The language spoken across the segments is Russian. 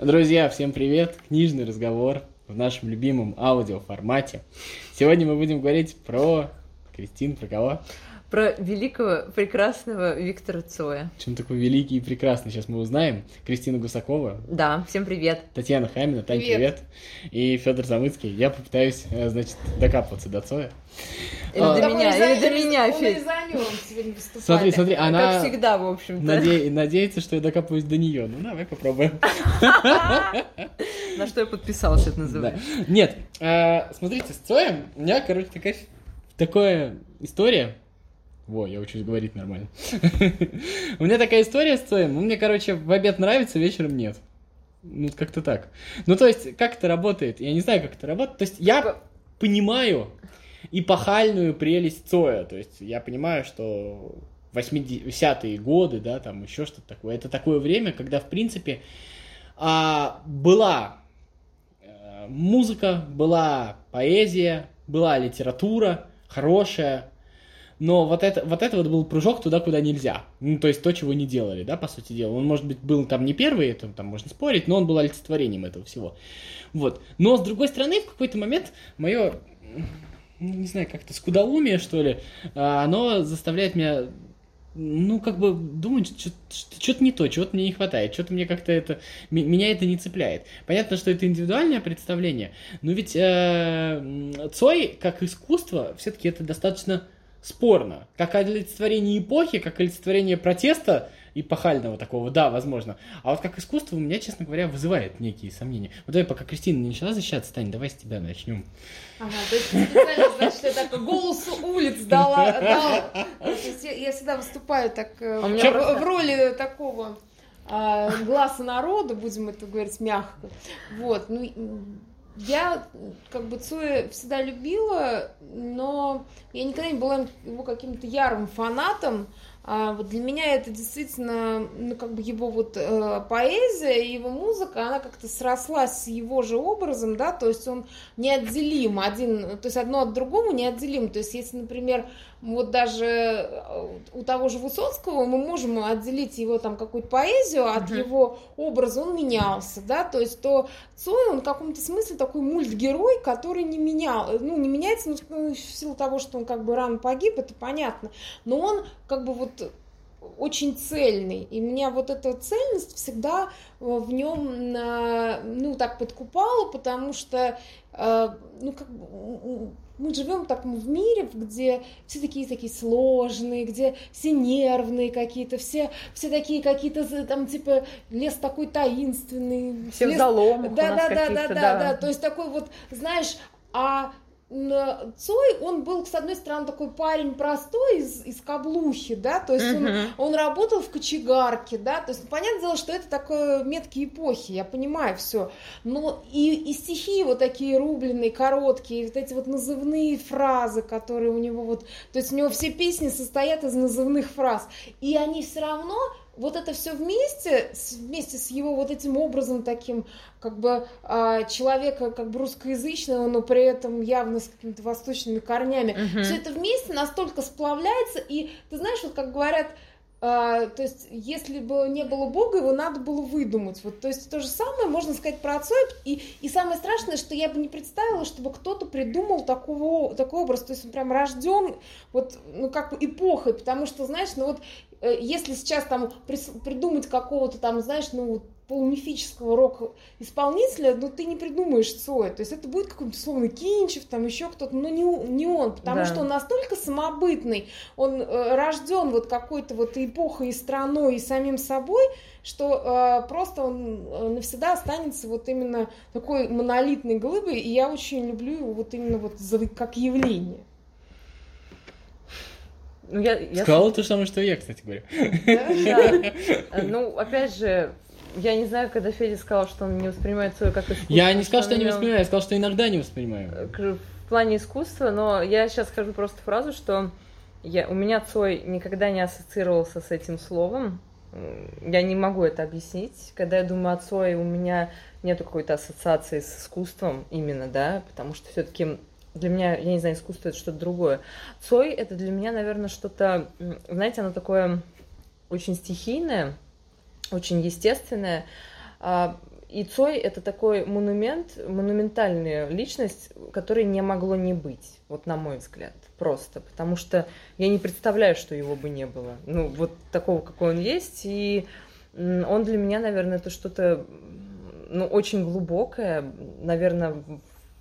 Друзья, всем привет! Книжный разговор в нашем любимом аудиоформате. Сегодня мы будем говорить про... Кристин, про кого? Про великого, прекрасного Виктора Цоя. Чем такой великий и прекрасный, сейчас мы узнаем. Кристина Гусакова. Да, всем привет. Татьяна Хамина, Тань, привет. привет. И Федор Замыцкий. Я попытаюсь, э, значит, докапываться до Цоя. Или а, до меня, или до меня, Федь. Смотри, смотри, она... Как всегда, в общем-то. Наде... Надеется, что я докапываюсь до нее. Ну, давай попробуем. На что я подписалась, это называется. Нет, э, смотрите, с Цоем у меня, короче, такая такая история, во, я учусь говорить нормально. У меня такая история с Цоем. Мне, короче, в обед нравится, вечером нет. Ну, как-то так. Ну, то есть, как это работает? Я не знаю, как это работает. То есть, я понимаю эпохальную прелесть Цоя. То есть, я понимаю, что 80-е годы, да, там еще что-то такое. Это такое время, когда, в принципе, а, была э, музыка, была поэзия, была литература хорошая, но вот это, вот это вот был прыжок туда, куда нельзя. Ну, то есть то, чего не делали, да, по сути дела. Он, может быть, был там не первый, это там можно спорить, но он был олицетворением этого всего. Вот. Но, с другой стороны, в какой-то момент мое, ну, не знаю, как-то скудоумие, что ли, а, оно заставляет меня ну, как бы думать, что-то не то, чего-то мне не хватает, что-то мне как-то это, меня это не цепляет. Понятно, что это индивидуальное представление, но ведь э, Цой, как искусство, все-таки это достаточно спорно. Как олицетворение эпохи, как олицетворение протеста эпохального такого, да, возможно. А вот как искусство у меня, честно говоря, вызывает некие сомнения. Вот давай, пока Кристина не начала защищаться, Таня, давай с тебя начнем. Ага, то есть специально, значит, я так голос улиц дала. я, всегда выступаю так э, а в, просто... в роли такого а, глаза народа, будем это говорить мягко. Вот, ну я как бы Цоя всегда любила, но я никогда не была его каким-то ярым фанатом. А вот для меня это действительно, ну, как бы его вот э, поэзия его музыка, она как-то срослась с его же образом, да, то есть он неотделим один, то есть одно от другого неотделим. То есть если, например, вот даже э, у того же Высоцкого мы можем отделить его там какую-то поэзию от uh-huh. его образа, он менялся, да, то есть то Цой, он в каком-то смысле такой мультгерой, который не менял, ну, не меняется ну, в силу того, что он как бы рано погиб, это понятно, но он как бы вот очень цельный. И меня вот эта цельность всегда в нем, ну, так подкупала, потому что, э, ну, как бы мы живем так в мире, где все такие такие сложные, где все нервные какие-то, все, все такие какие-то там типа лес такой таинственный. Все лес... в заломах да, да, да, да, да, да, да. То есть такой вот, знаешь, а Цой, он был, с одной стороны, такой парень простой из, из каблухи, да, то есть uh-huh. он, он работал в кочегарке, да, то есть, ну, понятное дело, что это такое метки эпохи, я понимаю все, но и, и стихи вот такие рубленые, короткие, вот эти вот назывные фразы, которые у него вот, то есть у него все песни состоят из назывных фраз, и они все равно вот это все вместе, вместе с его вот этим образом таким, как бы а, человека как бы русскоязычного, но при этом явно с какими-то восточными корнями, uh-huh. все это вместе настолько сплавляется, и ты знаешь, вот как говорят, а, то есть, если бы не было Бога, его надо было выдумать. Вот, то есть, то же самое можно сказать про отцов. И, и самое страшное, что я бы не представила, чтобы кто-то придумал такого, такой образ. То есть, он прям рожден вот, ну, как эпохой. Потому что, знаешь, ну вот Э, если сейчас там придумать какого-то там, знаешь, ну, полумифического рок-исполнителя, ну, ты не придумаешь Цоя. То есть это будет какой-то, условно, Кинчев, там еще кто-то, но не, не он, потому да. что он настолько самобытный, он э, рожден вот какой-то вот эпохой и страной, и самим собой, что э, просто он э, навсегда останется вот именно такой монолитной глыбой, и я очень люблю его вот именно вот за, как явление. Ну, я, я... Сказала то же самое, что и я, кстати говоря. Да, Ну, опять же, я не знаю, когда Федя сказал, что он не воспринимает свое как искусство. Я не сказал, что, что не воспринимаю, я сказал, что иногда не воспринимаю. В плане искусства, но я сейчас скажу просто фразу, что я, у меня Цой никогда не ассоциировался с этим словом. Я не могу это объяснить. Когда я думаю о Цой, у меня нету какой-то ассоциации с искусством именно, да, потому что все-таки для меня, я не знаю, искусство это что-то другое. Цой это для меня, наверное, что-то, знаете, оно такое очень стихийное, очень естественное. А, и Цой это такой монумент, монументальная личность, которой не могло не быть, вот на мой взгляд, просто, потому что я не представляю, что его бы не было, ну вот такого, какой он есть, и он для меня, наверное, это что-то, ну очень глубокое, наверное,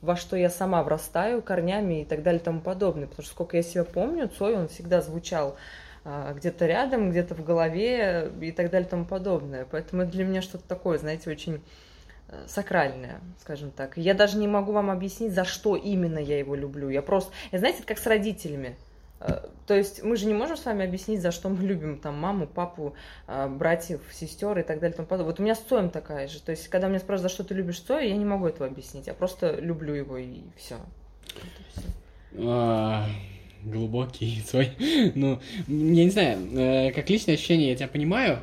во что я сама врастаю корнями и так далее и тому подобное, потому что сколько я себя помню, Цой, он всегда звучал где-то рядом, где-то в голове и так далее и тому подобное. Поэтому это для меня что-то такое, знаете, очень э, сакральное, скажем так. Я даже не могу вам объяснить, за что именно я его люблю. Я просто, знаете, это как с родителями. Э, то есть мы же не можем с вами объяснить, за что мы любим там маму, папу, а, братьев, сестер и так далее и тому подобное. Вот у меня с Цоем такая же. То есть когда меня спрашивают, за что ты любишь Цоя, я не могу этого объяснить. Я просто люблю его и все. Глубокий свой. ну, я не знаю, э, как личное ощущение я тебя понимаю.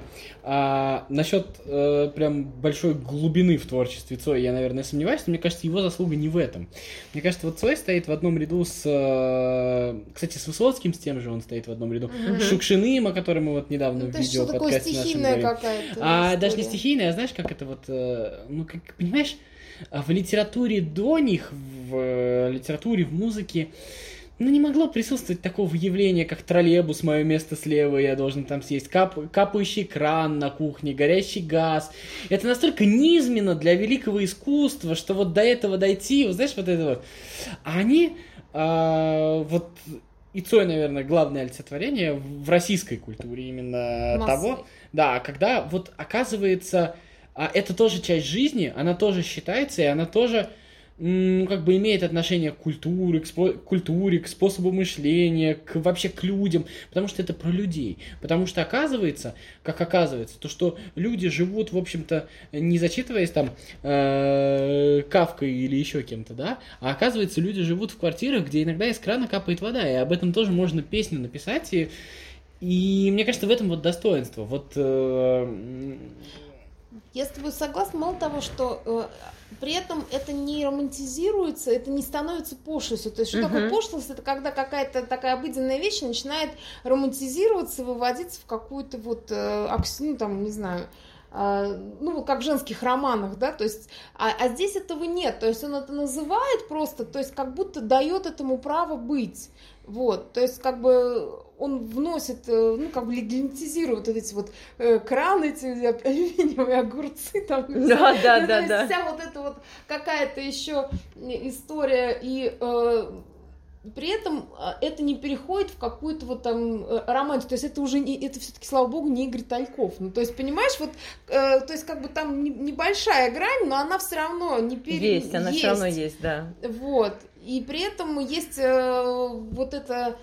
А насчет э, прям большой глубины в творчестве Цоя я, наверное, сомневаюсь, но мне кажется, его заслуга не в этом. Мне кажется, вот Цой стоит в одном ряду с... Э, кстати, с Высоцким, с тем же он стоит в одном ряду. Mm-hmm. Шукшиным, о котором мы вот недавно ну, в видео подкасте нашем говорим. какая-то А история. даже не стихийная, а знаешь, как это вот... Э, ну, как, понимаешь, в литературе до них, в э, литературе, в музыке ну, не могло присутствовать такого явления, как троллейбус, мое место слева, я должен там съесть, кап, капающий кран на кухне, горящий газ. Это настолько низменно для великого искусства, что вот до этого дойти, вот знаешь, вот это вот. А они, а, вот, и Цой, наверное, главное олицетворение в российской культуре именно Массы. того, да, когда вот оказывается, а это тоже часть жизни, она тоже считается, и она тоже как бы имеет отношение к культуре, к, спо- культуре, к способу мышления, к вообще к людям, потому что это про людей. Потому что оказывается, как оказывается, то, что люди живут, в общем-то, не зачитываясь там э- кавкой или еще кем-то, да, а оказывается, люди живут в квартирах, где иногда из крана капает вода, и об этом тоже можно песню написать, и, и мне кажется, в этом вот достоинство. Вот э- я с тобой согласна, мало того, что э, при этом это не романтизируется, это не становится пошлостью. То есть, что uh-huh. такое пошлость? Это когда какая-то такая обыденная вещь начинает романтизироваться, выводиться в какую-то вот, э, ну, там, не знаю, э, ну, как в женских романах, да, то есть, а, а здесь этого нет, то есть он это называет просто, то есть как будто дает этому право быть, вот, то есть как бы он вносит, э, ну, как бы легитимизирует вот эти вот э, краны, эти алюминиевые огурцы там. Да, да, да, да. Вся вот эта вот какая-то еще история, и э, при этом э, это не переходит в какую-то вот там э, романтику, то есть это уже не, это все-таки, слава богу, не Игорь Тальков. Ну, то есть, понимаешь, вот, э, то есть, как бы там не, небольшая грань, но она все равно не пере... Есть, она есть. все равно есть, да. Вот. И при этом есть э, вот это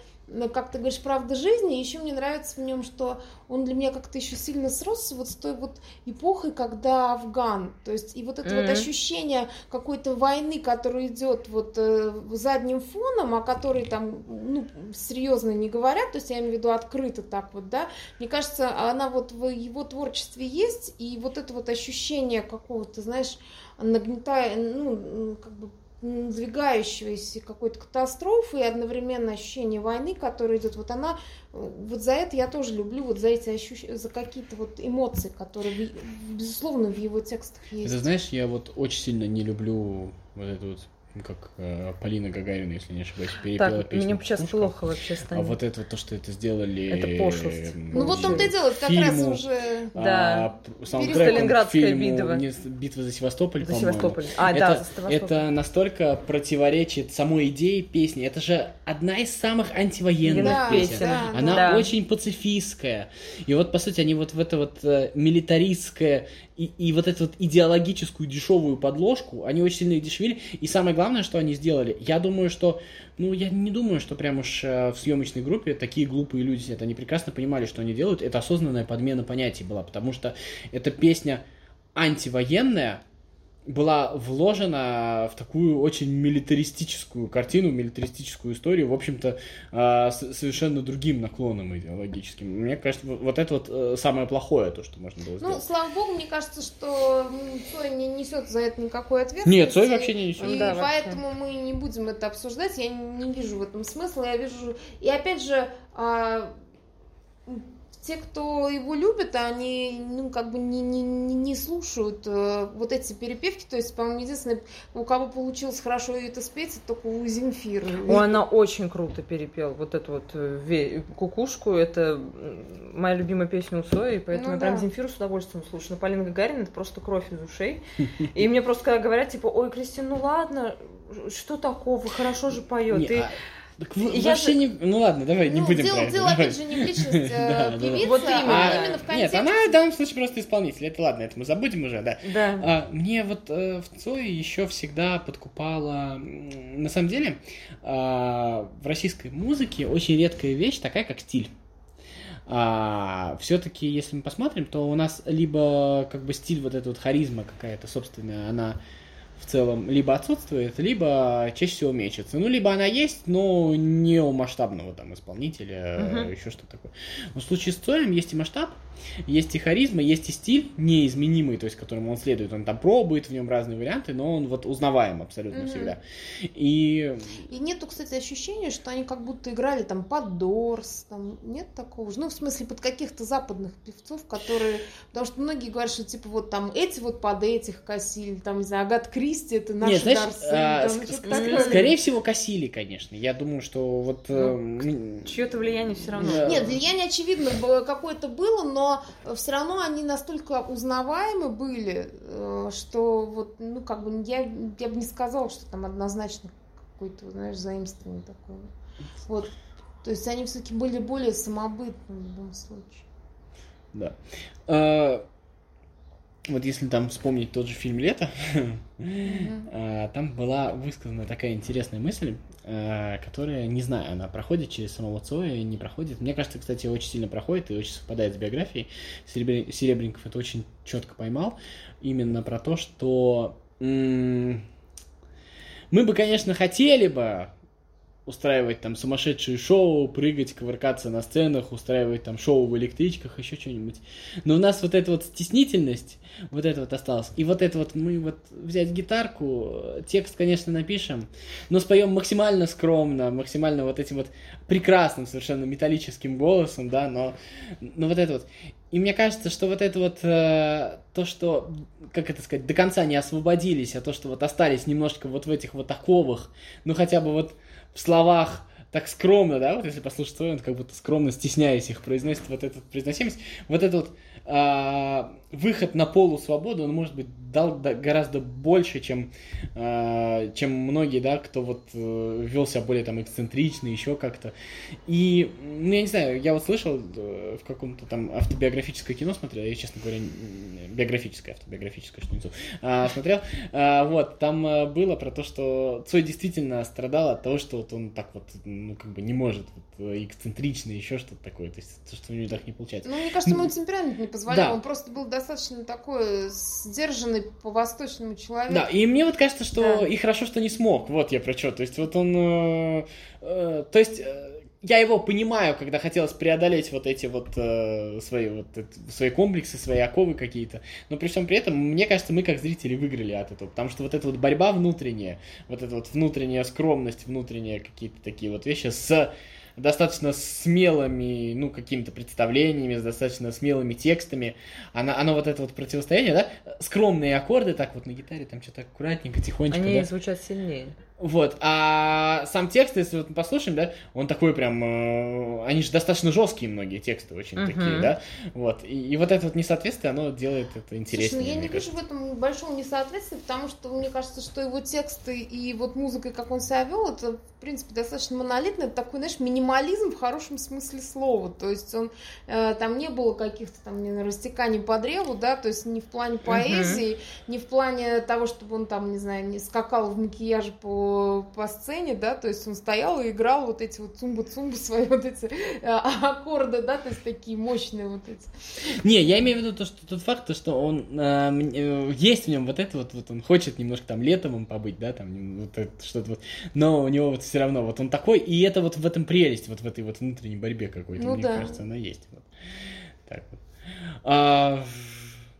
как ты говоришь, правда жизни. Еще мне нравится в нем, что он для меня как-то еще сильно сросся вот с той вот эпохой, когда Афган. То есть и вот это mm-hmm. вот ощущение какой-то войны, которая идет вот э, задним фоном, о которой там ну, серьезно не говорят, то есть я имею в виду открыто так вот, да. Мне кажется, она вот в его творчестве есть, и вот это вот ощущение какого-то, знаешь, нагнетая, ну, как бы надвигающейся какой-то катастрофы и одновременно ощущение войны, которая идет, вот она, вот за это я тоже люблю, вот за эти ощущения, за какие-то вот эмоции, которые, безусловно, в его текстах есть. Это знаешь, я вот очень сильно не люблю вот эту вот как э, Полина Гагарина, если не ошибаюсь, перепела так, песню. Мне сейчас плохо вообще а станет. А вот это вот то, что это сделали... Это пошлость. Ну вот он-то и делает, как раз уже... Да, а, Сталинградская битва. Не, битва за Севастополь, За Севастополь. А, это, да, за Севастополь. Это настолько противоречит самой идее песни. Это же одна из самых антивоенных да, песен. Да, Она да. очень пацифистская. И вот, по сути, они вот в это вот э, милитаристское и, и вот эту вот идеологическую дешевую подложку, они очень сильно дешевили. И самое главное, что они сделали, я думаю, что, ну, я не думаю, что прям уж э, в съемочной группе такие глупые люди сидят. Они прекрасно понимали, что они делают. Это осознанная подмена понятий была, потому что эта песня антивоенная, была вложена в такую очень милитаристическую картину, милитаристическую историю, в общем-то, а, с совершенно другим наклоном идеологическим. Мне кажется, вот это вот э, самое плохое, то, что можно было ну, сделать. Ну, слава богу, мне кажется, что Цой не несет за это никакой ответственности. Нет, Цой вообще не несет. И да, поэтому вообще. мы не будем это обсуждать. Я не вижу в этом смысла. Я вижу... И опять же, а, те, кто его любит, они, ну, как бы не, не, не слушают э, вот эти перепевки. То есть, по-моему, единственное, у кого получилось хорошо это спеть, это только у Земфиры. О, она очень круто перепел вот эту вот э, кукушку. Это моя любимая песня у Сои, поэтому ну, я да. прям Земфиру с удовольствием слушаю. Но Полина Гагарина это просто кровь из ушей. И мне просто когда говорят, типа, ой, Кристина, ну ладно, что такого, хорошо же поет. И... А так я вообще же... не... Ну ладно, давай, ну, не будем дело, про это. Дело, давай. опять же, не в личности э, певицы, вот именно. а именно в контексте... Нет, она в данном случае просто исполнитель. Это ладно, это мы забудем уже, да. Да. А, мне вот э, в Цое еще всегда подкупала... На самом деле, э, в российской музыке очень редкая вещь, такая как стиль. А, все-таки, если мы посмотрим, то у нас либо как бы стиль вот эта вот харизма какая-то собственная, она в целом либо отсутствует, либо чаще всего мечется. Ну, либо она есть, но не у масштабного там исполнителя, uh-huh. еще что такое. Но в случае с Цоем есть и масштаб, есть и харизма, есть и стиль неизменимый, то есть которому он следует. Он там пробует в нем разные варианты, но он вот узнаваем абсолютно mm-hmm. всегда. И... и нету, кстати, ощущения, что они как будто играли там под Дорс, там нет такого же. Ну, в смысле, под каких-то западных певцов, которые... Потому что многие говорят, что типа вот там эти вот под этих косили, там, не знаю, Агат Кристи, это наши Нет, знаешь, Дорсы. А, там, ск- ск- скорее всего, косили, конечно. Я думаю, что вот... Ну, э, чье-то влияние все равно. Нет, влияние, очевидно, какое-то было, но все равно они настолько узнаваемы были, э, что вот, ну, как бы я, я бы не сказала, что там однозначно какое-то, знаешь, заимствование такое. Вот. То есть они все-таки были более самобытны в любом случае. Да. Вот если там вспомнить тот же фильм «Лето», а, там была высказана такая интересная мысль, а, которая, не знаю, она проходит через самого Цоя, не проходит. Мне кажется, кстати, очень сильно проходит и очень совпадает с биографией. Серебренников это очень четко поймал. Именно про то, что мы бы, конечно, хотели бы устраивать там сумасшедшие шоу, прыгать, ковыркаться на сценах, устраивать там шоу в электричках, еще что-нибудь. Но у нас вот эта вот стеснительность, вот это вот осталось. И вот это вот мы вот взять гитарку, текст, конечно, напишем, но споем максимально скромно, максимально вот этим вот прекрасным совершенно металлическим голосом, да, но, но вот это вот. И мне кажется, что вот это вот э, то, что, как это сказать, до конца не освободились, а то, что вот остались немножко вот в этих вот оковах, ну хотя бы вот в словах так скромно, да, вот если послушать свой, он как будто скромно, стесняясь их, произносит вот эту произносимость, вот это вот а, выход на полусвободу, он может быть дал гораздо больше, чем, а, чем многие, да, кто вот э, вел себя более там эксцентрично, еще как-то. И, ну, я не знаю, я вот слышал э, в каком-то там автобиографическое кино смотрел, я, честно говоря, биографическое, автобиографическое, что-нибудь, а, смотрел, а, вот, там э, было про то, что Цой действительно страдал от того, что вот он так вот, ну, как бы не может, вот, эксцентрично, еще что-то такое, то есть, то, что у него так не получается. Ну, мне кажется, мой темперамент не позволял. Да. Он просто был достаточно такой сдержанный по-восточному человек. Да, и мне вот кажется, что да. и хорошо, что не смог. Вот я про что. То есть вот он... Э, э, то есть... Э, я его понимаю, когда хотелось преодолеть вот эти вот э, свои вот это, свои комплексы, свои оковы какие-то. Но при всем при этом, мне кажется, мы как зрители выиграли от этого, потому что вот эта вот борьба внутренняя, вот эта вот внутренняя скромность, внутренние какие-то такие вот вещи с достаточно смелыми, ну, какими-то представлениями, с достаточно смелыми текстами. Она, оно вот это вот противостояние, да, скромные аккорды, так вот на гитаре, там что-то аккуратненько, тихонечко. Они да? звучат сильнее. Вот, а сам текст, если вот мы послушаем, да, он такой прям, э, они же достаточно жесткие многие тексты очень uh-huh. такие, да, вот, и, и вот это вот несоответствие, оно делает это интереснее. Слушай, ну я не кажется. вижу в этом большого несоответствия, потому что мне кажется, что его тексты и вот музыка, как он себя вел, это, в принципе, достаточно монолитно, это такой, знаешь, минимализм в хорошем смысле слова, то есть он, э, там не было каких-то там, не растеканий по древу, да, то есть не в плане поэзии, uh-huh. не в плане того, чтобы он там, не знаю, не скакал в макияже по по, сцене, да, то есть он стоял и играл вот эти вот цумбы-цумбы, свои вот эти а, аккорды, да, то есть такие мощные вот эти. Не, я имею в виду то, что тот факт, то, что он э, есть в нем вот это вот, вот он хочет немножко там летом побыть, да, там вот что-то вот, но у него вот все равно вот он такой, и это вот в этом прелесть, вот в этой вот внутренней борьбе какой-то, ну, мне да. кажется, она есть. Вот. Так вот. А,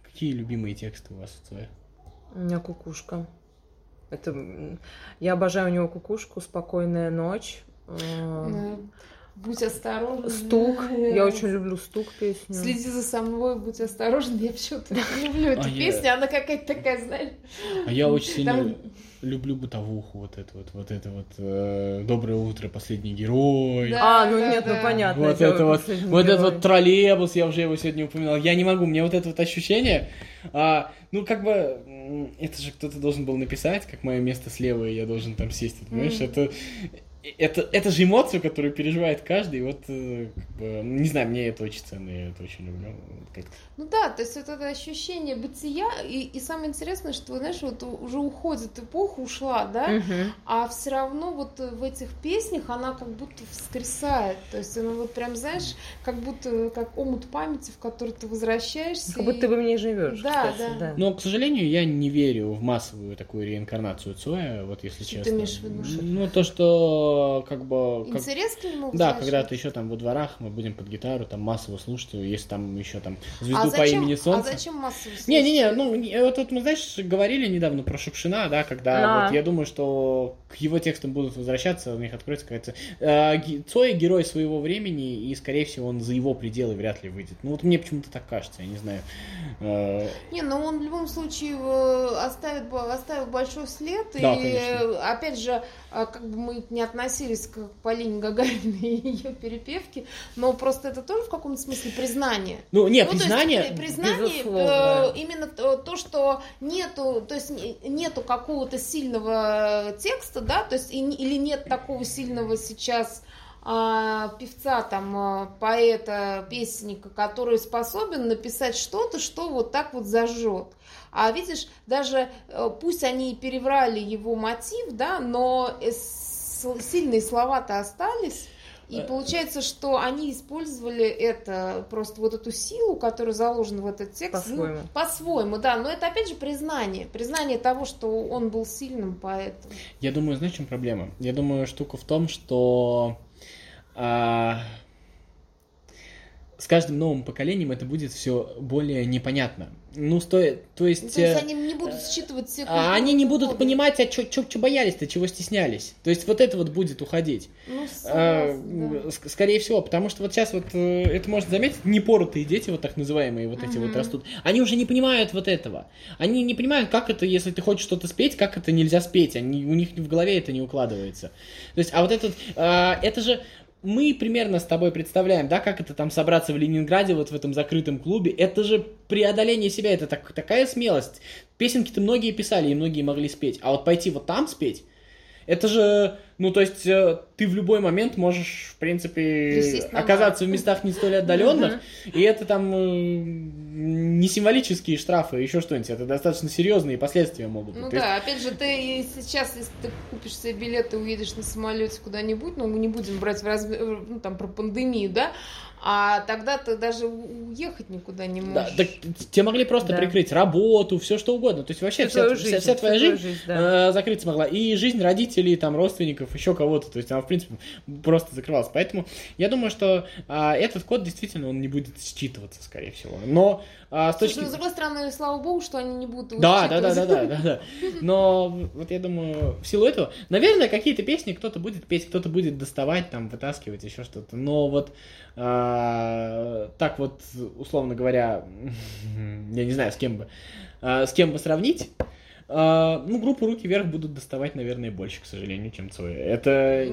какие любимые тексты у вас Цое? У меня кукушка. Это я обожаю у него кукушку, спокойная ночь. Да. Будь осторожен. Стук. Я очень люблю стук песню. Следи за собой, будь осторожен. Я почему-то люблю эту А я- песню. Она какая-то такая, знаешь... А я очень сильно Там- люблю бытовуху, вот это вот, вот это вот э, доброе утро, последний герой. Да. А, ну да, нет, ну да. понятно. Вот это вот, вот этот вот троллейбус, я уже его сегодня упоминал. Я не могу, мне вот это вот ощущение, а, ну как бы, это же кто-то должен был написать, как мое место слева, и я должен там сесть, понимаешь? Мгм. Это, это, это же эмоцию, которую переживает каждый, вот, э, как бы, не знаю, мне это очень ценно, я это очень люблю. Как- Ну да, то есть вот это ощущение бытия, и, и самое интересное, что, знаешь, вот уже уходит эпоха, ушла, да, а все равно вот в этих песнях она как будто воскресает, то есть она вот прям, знаешь, как будто как омут памяти, в который ты возвращаешься. Как будто ты и- бы в ней живешь. Да, кстати, да. Но, к сожалению, я не верю в массовую такую реинкарнацию Цоя, вот если Что ты честно. имеешь в виду? Ну, то, что, как бы... как- Интерес к нему Да, когда ты еще там во дворах, мы будем под гитару там массово слушать, если там еще там звезду а по зачем, имени Солнце. А зачем массово Не-не-не, слушать? ну, не- вот тут мы, знаешь, говорили недавно про Шукшина, да, когда А. вот я думаю, что к его текстам будут возвращаться, у них откроется какая-то... Э, Цой герой своего времени, и, скорее всего, он за его пределы вряд ли выйдет. Ну, вот мне почему-то так кажется, я не знаю. Э, Не, ну он в любом случае э, оставит, оставил большой след. Да, и конечно. э, опять же, а, как бы мы не относились к Полине Гагариной и ее перепевке, но просто это тоже в каком-то смысле признание. Ну, не, Ну, то есть признание... признание безусловно, э, именно то, то, что нету, то есть не- нету какого-то сильного текста, да, то есть и или нет такого сильного сейчас а, певца, там, а, поэта, песенника, который способен написать что-то, что вот так вот зажжет. А видишь, даже э, пусть они и переврали его мотив, да, но с- сильные слова-то остались. И Э, получается, что они использовали это, просто вот эту силу, которая заложена в этот текст. ну, По-своему. по-своему, да. Но это опять же признание. Признание того, что он был сильным поэтом. Я думаю, знаешь, в чем проблема? Я думаю, штука в том, что а, с каждым новым поколением это будет все более непонятно. Ну, сто... то есть... Ну, то есть э, они не будут считывать все а они не будут коды. понимать, а что боялись-то, чего стеснялись. То есть вот это вот будет уходить. Ну, А, да. ск- Скорее всего, потому что вот сейчас вот э, это можно заметить, непоротые дети, вот так называемые, вот эти вот Мгм. растут, они уже не понимают вот этого. Они не понимают, как это, если ты хочешь что-то спеть, как это нельзя спеть. Они, у них в голове это не укладывается. То есть, а вот этот, а, это же мы примерно с тобой представляем, да, как это там собраться в Ленинграде, вот в этом закрытом клубе. Это же преодоление себя, это так, такая смелость. Песенки-то многие писали, и многие могли спеть. А вот пойти вот там спеть, это же, ну, то есть, э, ты в любой момент можешь, в принципе, оказаться в местах не столь отдаленных, и это там э, не символические штрафы, еще что-нибудь, это достаточно серьезные последствия могут быть. Ну да, опять же, ты сейчас, если ты купишь себе билет и уедешь на самолете куда-нибудь, ну, мы не будем брать в разме- э, ну, там, про пандемию, да, а тогда ты даже уехать никуда не да, можешь. так тебе могли просто Да. прикрыть работу, все что угодно. То есть вообще Всю вся, твою вся- жизнь, вся твоя всю твою жизнь, да. э, закрыться могла. И жизнь родителей, там, родственников, еще кого-то. То есть она, в принципе, просто закрывалась. Поэтому я думаю, что а, этот код действительно он не будет считываться, скорее всего. Но а, с Слушай, точки ну, с другой стороны, слава богу, что они не будут Да, да, да, да, да, да, да. Но вот я думаю, в силу этого, наверное, какие-то песни кто-то будет петь, кто-то будет доставать, там, вытаскивать, еще что-то. Но вот а, так вот, условно говоря, я не знаю, с кем бы, а, с кем бы сравнить. А, ну, группу руки вверх будут доставать, наверное, больше, к сожалению, чем Цоя. Это...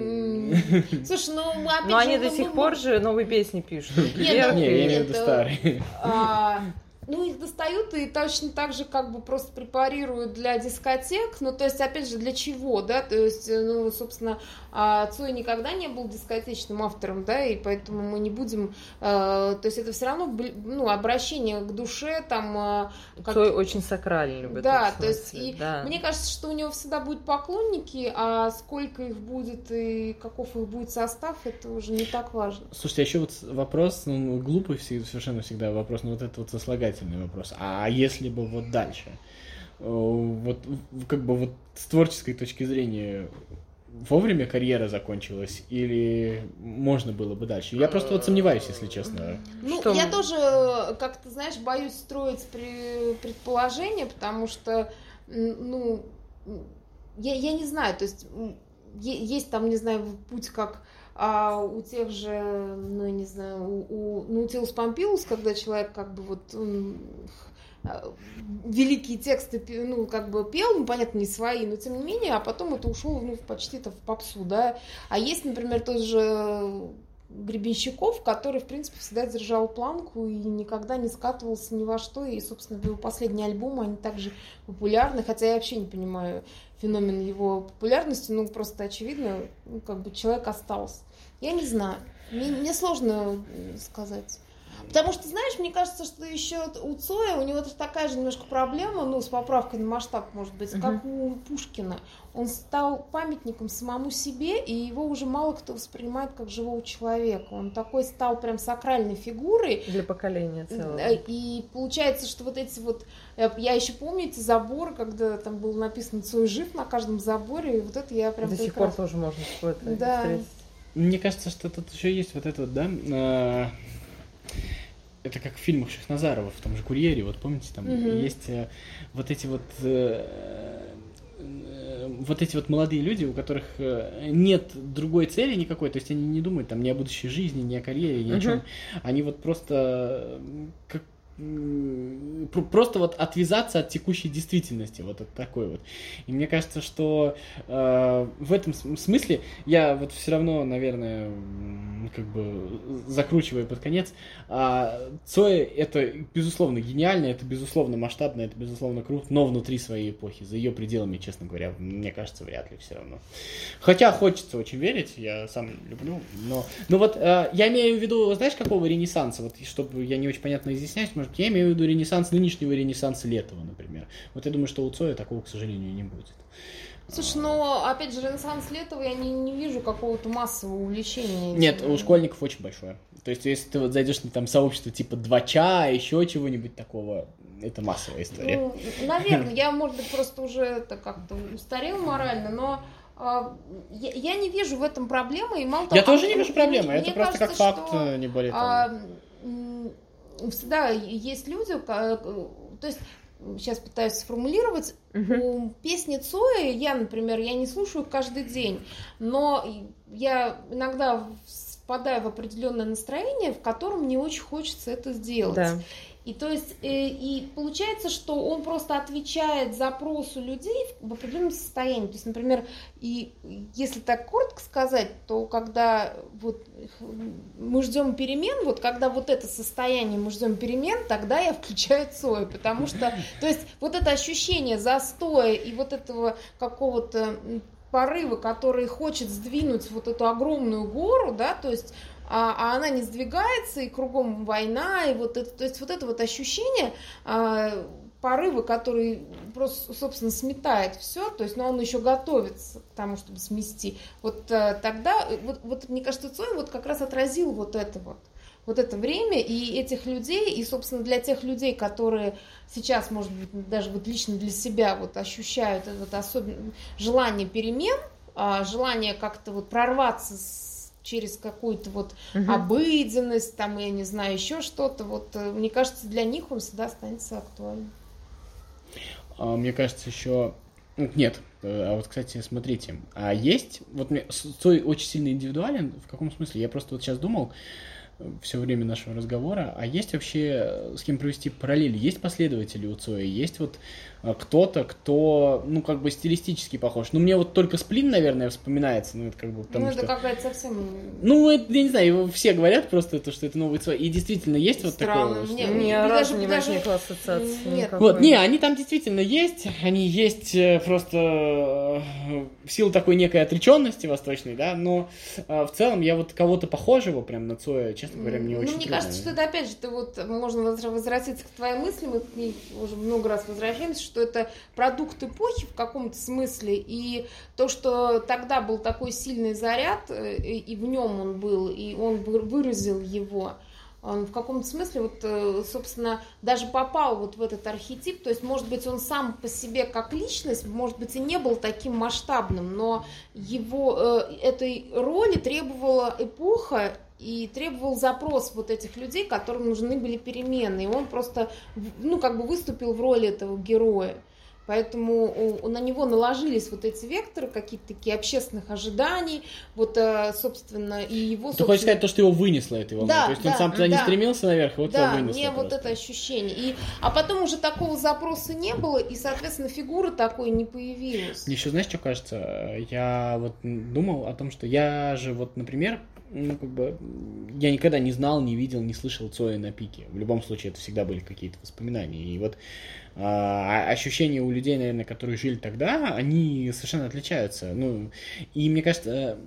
Слушай, ну, опять Но они до сих пор же новые песни пишут. Нет, ну, Не, я имею в виду старые. Ну, их достают и точно так же как бы просто препарируют для дискотек. Ну, то есть, опять же, для чего, да? То есть, э, ну, собственно, а, Цой никогда не был дискотечным автором, да, и поэтому мы не будем... э, то есть, это все равно, ну, обращение к душе, там... а, как- Цой очень сакральный этом Да, то есть, и да. мне кажется, что у него всегда будут поклонники, а сколько их будет и каков их будет состав, это уже не так важно. Слушайте, а еще вот вопрос, ну, глупый всегда- совершенно всегда вопрос, ну, вот это вот сослагательный вопрос. А если бы вот дальше? Э, Вот, как бы вот с творческой точки зрения вовремя карьера закончилась или можно было бы дальше? Я просто вот сомневаюсь, если честно. Ну, Что я тоже, э, как ты знаешь, боюсь строить при- предположения, потому что, ну, я, я не знаю, то есть есть там, не знаю, путь как а у тех же, ну, я не знаю, у, у Наутилус Помпилус, когда человек как бы вот он, а, великие тексты, ну, как бы пел, ну, понятно, не свои, но тем не менее, а потом это ушло, ну, почти-то в попсу, да. А есть, например, тот же Гребенщиков, который, в принципе, всегда держал планку и никогда не скатывался ни во что. И, собственно, его последние альбомы, они также популярны, хотя я вообще не понимаю феномен его популярности, ну, просто очевидно, ну, как бы человек остался. Я не знаю, мне, мне сложно сказать. Потому что, знаешь, мне кажется, что еще у Цоя, у него такая же немножко проблема, ну, с поправкой на масштаб, может быть, как у Пушкина. Он стал памятником самому себе, и его уже мало кто воспринимает как живого человека. Он такой стал прям сакральной фигурой. Для поколения целого. И получается, что вот эти вот... Э, я еще помню эти заборы, когда там было написано «Цой жив» на каждом заборе, и вот это я прям... До сих пор тоже можно какое-то да. встретить. Мне кажется, что тут еще есть вот это вот, да, а, это как в фильмах Шахназарова, в том же «Курьере», вот помните, там угу. есть э, вот эти вот э, э, вот эти вот молодые люди, у которых э, нет другой цели никакой, то есть они не думают там ни о будущей жизни, ни о карьере, ни о чем. Они вот просто как просто вот отвязаться от текущей действительности, вот от такой вот. И мне кажется, что э, в этом смысле я вот все равно, наверное, как бы закручиваю под конец, а Цоя это безусловно гениально, это безусловно масштабно, это безусловно круто, но внутри своей эпохи, за ее пределами, честно говоря, мне кажется, вряд ли все равно. Хотя хочется очень верить, я сам люблю, но, но вот э, я имею в виду, знаешь, какого ренессанса, вот чтобы я не очень понятно изъясняюсь, может, я имею в виду ренессанс нынешнего ренессанса Летова, например. Вот я думаю, что у Цоя такого, к сожалению, не будет. Слушай, но опять же, ренессанс Летова я не, не вижу какого-то массового увлечения. Нет, у школьников очень большое. То есть, если ты вот зайдешь на там сообщество типа 2ча, еще чего-нибудь такого, это массовая история. Ну, наверное, я, может быть, просто уже это как-то устарел морально, но а, я, я не вижу в этом проблемы, и мало того... Я тоже не вижу проблемы, это просто кажется, как факт, что, не более того. А, всегда есть люди, то есть сейчас пытаюсь сформулировать, uh-huh. у песни Цоя, я, например, я не слушаю каждый день, но я иногда впадаю в определенное настроение, в котором мне очень хочется это сделать. Да. И то есть, э, и получается, что он просто отвечает запросу людей в определенном состоянии. То есть, например, и если так коротко сказать, то когда вот мы ждем перемен, вот когда вот это состояние мы ждем перемен, тогда я включаю Цоя, потому что, то есть, вот это ощущение застоя и вот этого какого-то порыва, который хочет сдвинуть вот эту огромную гору, да, то есть а, а она не сдвигается, и кругом война, и вот это, то есть вот это вот ощущение а, порыва, который просто, собственно, сметает все, то есть, но он еще готовится к тому, чтобы смести. Вот а, тогда, вот, вот мне кажется, Цой вот как раз отразил вот это вот вот это время и этих людей, и, собственно, для тех людей, которые сейчас, может быть, даже вот лично для себя вот ощущают это вот особенно желание перемен, а, желание как-то вот прорваться с через какую-то вот угу. обыденность, там, я не знаю, еще что-то. Вот э, мне кажется, для них он всегда останется актуальным. А, мне кажется, еще ну, нет. Э, а вот, кстати, смотрите, а есть, вот мне Цой очень сильно индивидуален, в каком смысле? Я просто вот сейчас думал, все время нашего разговора, а есть вообще с кем провести параллели? Есть последователи у Цоя? Есть вот кто-то, кто, ну, как бы стилистически похож. Ну, мне вот только Сплин, наверное, вспоминается, ну, это как бы потому Ну, это что... какая-то совсем... Ну, это, я не знаю, все говорят просто, то, что это новый Цой, и действительно есть Странно. вот такое. Мне, мне разу не возникло ассоциации Нет. Вот, не, они там действительно есть, они есть э, просто э, в силу такой некой отреченности восточной, да, но э, в целом я вот кого-то похожего прям на Цоя, честно говоря, мне ну, очень мне кажется, что это опять же, ты вот, можно возвратиться к твоим мыслям, мы к ней уже много раз возвращаемся, что это продукт эпохи в каком-то смысле, и то, что тогда был такой сильный заряд, э, и в нем он был, и он выразил его, он в каком-то смысле, вот, э, собственно, даже попал вот в этот архетип, то есть, может быть, он сам по себе как личность, может быть, и не был таким масштабным, но его, э, этой роли требовала эпоха, и требовал запрос вот этих людей, которым нужны были перемены. И он просто, ну, как бы выступил в роли этого героя. Поэтому на него наложились вот эти векторы, какие-то такие общественных ожиданий, вот, э, собственно, и его... Ты хочешь сказать то, что его вынесло этой волной? Да, то есть да, он сам туда да. не стремился наверх, вот да, его вынесло мне вот это ощущение. И, а потом уже такого запроса не было, и, соответственно, фигура такой не появилась. Мне еще, знаешь, что кажется? Я вот думал о том, что я же вот, например, ну, как бы, я никогда не знал, не видел, не слышал Цоя на пике. В любом случае, это всегда были какие-то воспоминания. И вот а, ощущения у людей, наверное, которые жили тогда, они совершенно отличаются. Ну, и мне кажется,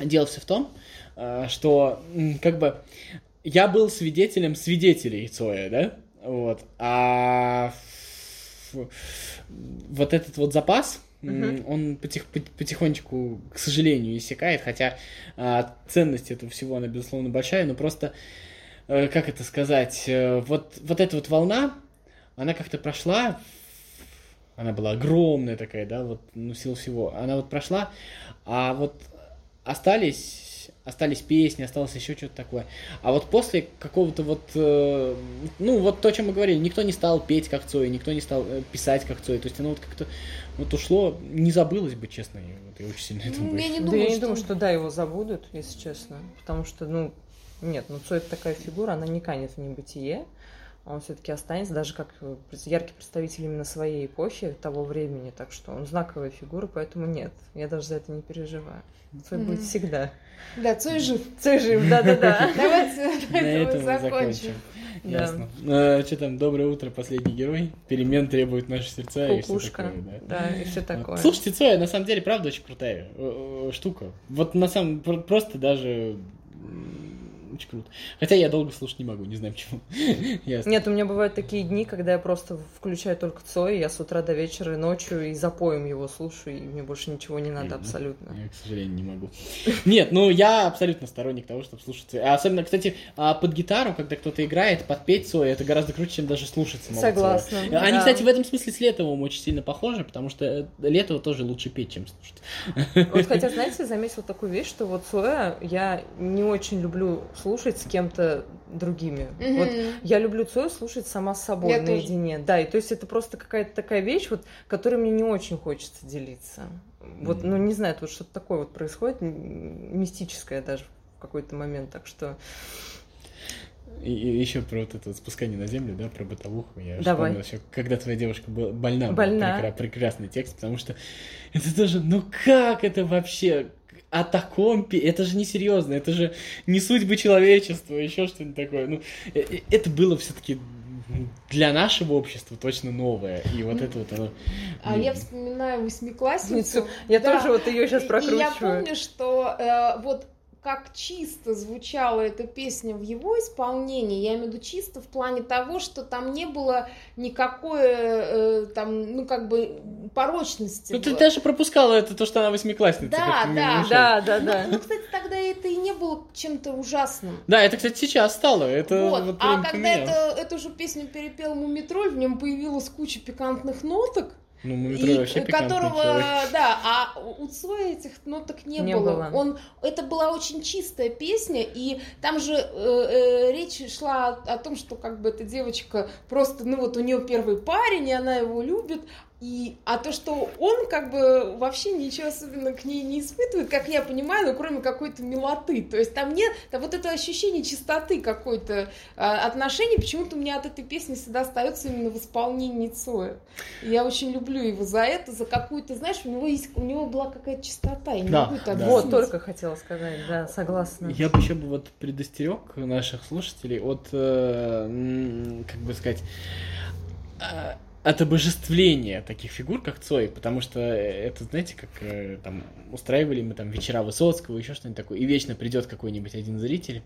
дело все в том, а, что, как бы, я был свидетелем свидетелей Цоя, да? Вот. А вот этот вот запас, Мгм. он потих- пот- потихонечку, к сожалению, иссякает, хотя а, ценность этого всего, она, безусловно, большая, но просто, э, как это сказать, э, вот, вот эта вот волна, она как-то прошла, она была огромная такая, да, вот, ну, сил всего, она вот прошла, а вот остались, остались песни, осталось еще что-то такое. А вот после какого-то вот, э, ну, вот то, о чем мы говорили, никто не стал петь как Цой, никто не стал э, писать как Цой, то есть оно вот как-то вот ушло, не забылось бы, честно, я, вот, я очень сильно этому Ну, я боюсь. не Да думаю, я не что- думаю, что да, его забудут, если честно. Потому что, ну, нет, ну Цой это такая фигура, она не канет в небытие. Он все-таки останется, даже как э, яркий представитель именно своей эпохи, того времени. Так что он знаковая фигура, поэтому нет. Я даже за это не переживаю. Цой будет Мгм. всегда. Да, Цой жив. Цой жив, да-да-да. Давайте На этом закончим. Ясно. что там, доброе утро, последний герой. Перемен требует наши сердца и все Кукушка. такое, да. Да, и все такое. Слушайте, Цоя, на самом деле, правда, очень крутая э, э, штука. Вот на самом про- просто даже очень круто. Хотя я долго слушать не могу, не знаю почему. Нет, у меня бывают такие дни, когда я просто включаю только Цой, я с утра до вечера и ночью и запоем его слушаю, и мне больше ничего не надо абсолютно. Я, к сожалению, не могу. Нет, ну я абсолютно сторонник того, чтобы слушать Цоя. А особенно, кстати, а под гитару, когда кто-то играет, подпеть Цоя, это гораздо круче, чем даже слушать самого Согласна. Цоя. Они, да. кстати, в этом смысле с Летовым очень сильно похожи, потому что э, Летова тоже лучше петь, чем слушать. Вот хотя, знаете, заметила такую вещь, что вот Цоя я не очень люблю слушать с кем-то другими. Мгм. Вот я люблю Цою слушать сама с собой Я тоже. наедине. Да, и то есть это просто какая-то такая вещь, вот, которой мне не очень хочется делиться. Вот, Мгм. ну не знаю, тут что-то такое вот происходит, мистическое даже в какой-то момент, так что И, еще про вот это вот спускание на землю, да, про бытовуху. Я Давай. вспомнил еще, когда твоя девушка была больна. был Больна. прекра- прекрасный текст, потому что это тоже, ну как это вообще? О таком, это же не серьезно, это же не судьбы человечества, еще что-нибудь такое. Ну, э- э, это было все-таки для нашего общества точно новое. И вот это вот оно... А ну, я вспоминаю восьмиклассницу. я Да. тоже вот ее сейчас И- И прокручиваю. я помню, что э, вот как чисто звучала эта песня в его исполнении, я имею в виду чисто в плане того, что там не было никакой, э, там, ну, как бы, порочности. Ну, ты даже пропускала это, то, что она восьмиклассница. Да, да. Да, да, да. Ну, кстати, тогда это и не было чем-то ужасным. Да, это, кстати, сейчас стало. Это вот. вот а когда это, эту же песню перепел Мумитроль, в нем появилась куча пикантных ноток, Ну, и Мумитроль вообще которого, человек. да, а у Цоя этих ноток не, Не было. было. Он, это была очень чистая песня, и там же э, э, речь шла о, о том, что как бы эта девочка просто, ну вот у нее первый парень, и она его любит, и, а то, что он как бы вообще ничего особенно к ней не испытывает, как я понимаю, ну, кроме какой-то милоты. То есть там нет, там вот это ощущение чистоты какой-то а, отношений, почему-то у меня от этой песни всегда остается именно в исполнении Цоя. Я очень люблю его за это, за какую-то, знаешь, у него есть, у него была какая-то чистота, я не Да, могу это да. Вот, только хотела сказать, да, согласна. Я бы еще бы вот предостерег наших слушателей от, э, как бы сказать, э, от обожествления таких фигур, как Цой, потому что это, знаете, как э, там устраивали мы там вечера Высоцкого, еще что-нибудь такое, и вечно придет какой-нибудь один зритель,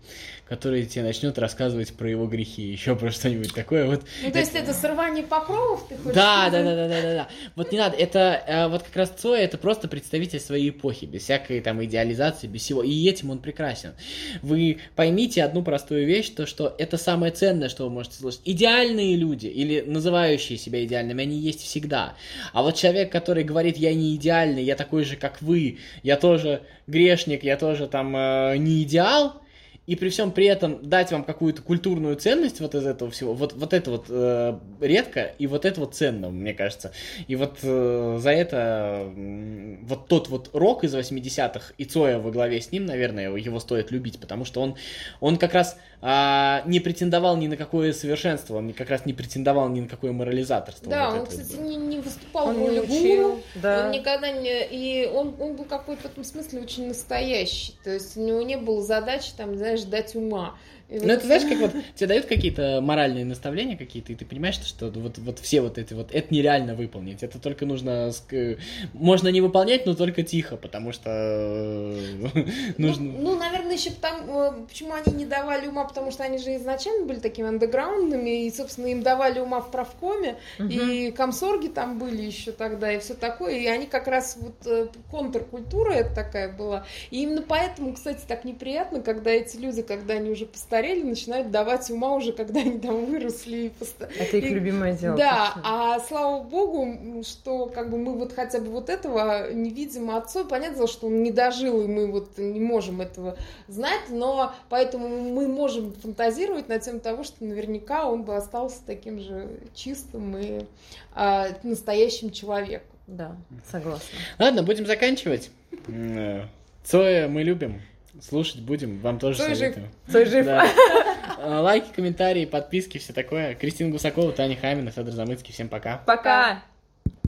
который тебе начнет рассказывать про его грехи, еще про что-нибудь такое. Вот Ну, то есть это сорвание покровов, ты хочешь да, да, сказать? да, да, да, да, да. Вот не надо. Это э, вот как раз Цой это просто представитель своей эпохи, без всякой там идеализации, без всего. И этим он прекрасен. Вы поймите одну простую вещь, то что это самое ценное, что вы можете слышать. Идеальные люди или называющие себя идеальными, они есть всегда. А вот человек, который говорит, я не идеальный, я такой же, как вы, я тоже грешник, я тоже там э, не идеал, и при всем при этом дать вам какую-то культурную ценность вот из этого всего, вот, вот это вот э, редко, и вот это вот ценно, мне кажется. И вот э, за это э, вот тот вот рок из 80-х и Цоя во главе с ним, наверное, его стоит любить, потому что он, он как раз э, не претендовал ни на какое совершенство, он как раз не претендовал ни на какое морализаторство. Да, вот он, кстати, не, не выступал в роли гуру, да. он никогда не... И он, он был какой-то в этом смысле очень настоящий, то есть у него не было задачи, там, знаешь, дать ума. И ну, вот... это знаешь, как вот тебе дают какие-то моральные наставления какие-то, и ты понимаешь, что вот, вот все вот эти вот, это нереально выполнить, это только нужно, можно не выполнять, но только тихо, потому что э, нужно... Ну, ну, наверное, еще потому, э, почему они не давали ума, потому что они же изначально были такими андеграундными, и, собственно, им давали ума в правкоме, угу. и комсорги там были еще тогда, и все такое, и они как раз вот э, контркультура это такая была, и именно поэтому, кстати, так неприятно, когда эти люди, когда они уже постоянно постарели, начинают давать ума уже, когда они там выросли. И пост... Это их и... любимое дело. Да, точно. а слава богу, что как бы мы вот хотя бы вот этого не видим отцу. Понятно, что он не дожил, и мы вот не можем этого знать, но поэтому мы можем фантазировать на тему того, что наверняка он бы остался таким же чистым и а, настоящим человеком. Да, согласна. Ладно, будем заканчивать. Э, Цоя мы любим. Слушать будем, вам тоже Цой советую. Жив. Цой жив. Да. А, лайки, комментарии, подписки, все такое. Кристина Гусакова, Таня Хамина, Федор Замыцкий. Всем пока. Пока.